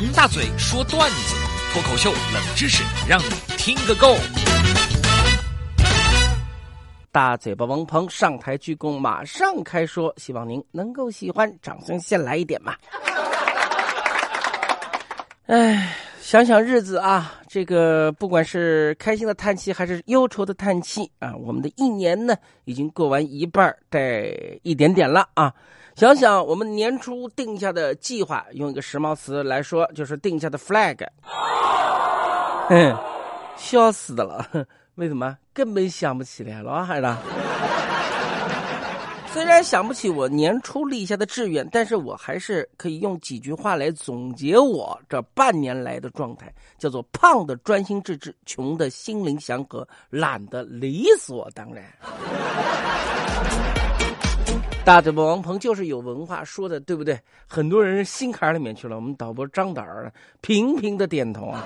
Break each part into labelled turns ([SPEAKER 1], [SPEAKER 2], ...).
[SPEAKER 1] 王大嘴说段子，脱口秀冷知识，让你听个够。
[SPEAKER 2] 大嘴巴王鹏上台鞠躬，马上开说，希望您能够喜欢，掌声先来一点嘛。哎，想想日子啊，这个不管是开心的叹气还是忧愁的叹气啊，我们的一年呢已经过完一半带一点点了啊。想想我们年初定下的计划，用一个时髦词来说，就是定下的 flag。嗯，笑死的了，为什么？根本想不起来了，孩子。虽然想不起我年初立下的志愿，但是我还是可以用几句话来总结我这半年来的状态，叫做胖的专心致志，穷的心灵祥和，懒的理所当然。大嘴巴王鹏就是有文化，说的对不对？很多人心坎里面去了。我们导播张导儿频频的点头啊。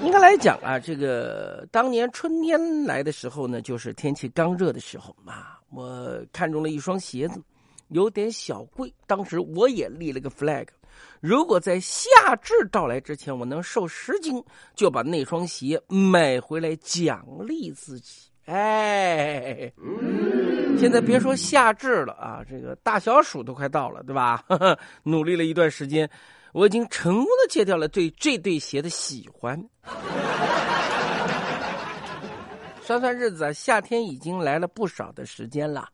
[SPEAKER 2] 应该来讲啊，这个当年春天来的时候呢，就是天气刚热的时候嘛，我看中了一双鞋子，有点小贵。当时我也立了个 flag，如果在夏至到来之前我能瘦十斤，就把那双鞋买回来奖励自己。哎，现在别说夏至了啊，这个大小暑都快到了，对吧？努力了一段时间，我已经成功的戒掉了对这对鞋的喜欢。算算日子，夏天已经来了不少的时间了。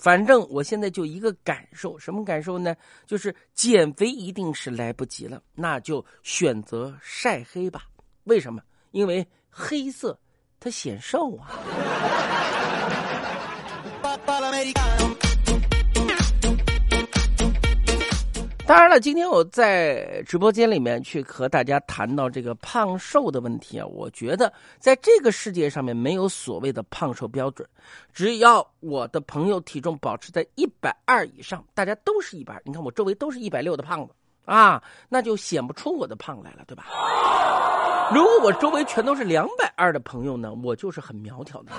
[SPEAKER 2] 反正我现在就一个感受，什么感受呢？就是减肥一定是来不及了，那就选择晒黑吧。为什么？因为黑色。它显瘦啊！当然了，今天我在直播间里面去和大家谈到这个胖瘦的问题啊，我觉得在这个世界上面没有所谓的胖瘦标准，只要我的朋友体重保持在一百二以上，大家都是一百，你看我周围都是一百六的胖子啊，那就显不出我的胖来了，对吧？如果我周围全都是两百二的朋友呢，我就是很苗条的。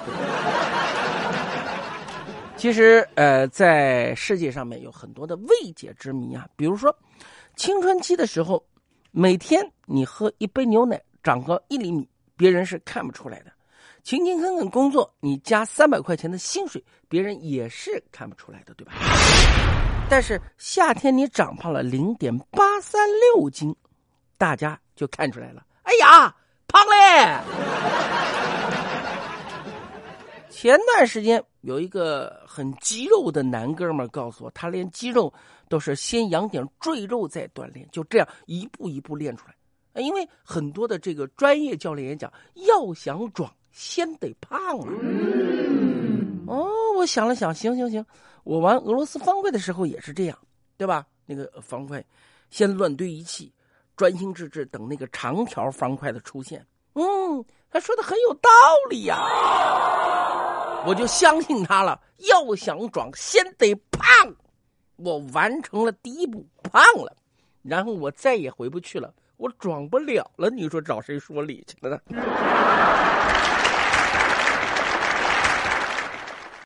[SPEAKER 2] 其实，呃，在世界上面有很多的未解之谜啊，比如说，青春期的时候，每天你喝一杯牛奶，长高一厘米，别人是看不出来的；勤勤恳恳工作，你加三百块钱的薪水，别人也是看不出来的，对吧？但是夏天你长胖了零点八三六斤，大家就看出来了。哎呀，胖嘞！前段时间有一个很肌肉的男哥们告诉我，他练肌肉都是先养点赘肉再锻炼，就这样一步一步练出来。因为很多的这个专业教练也讲，要想壮，先得胖啊。哦，我想了想，行行行，我玩俄罗斯方块的时候也是这样，对吧？那个方块先乱堆一气。专心致志等那个长条方块的出现，嗯，他说的很有道理呀，我就相信他了。要想壮，先得胖。我完成了第一步，胖了，然后我再也回不去了。我壮不了了，你说找谁说理去了呢？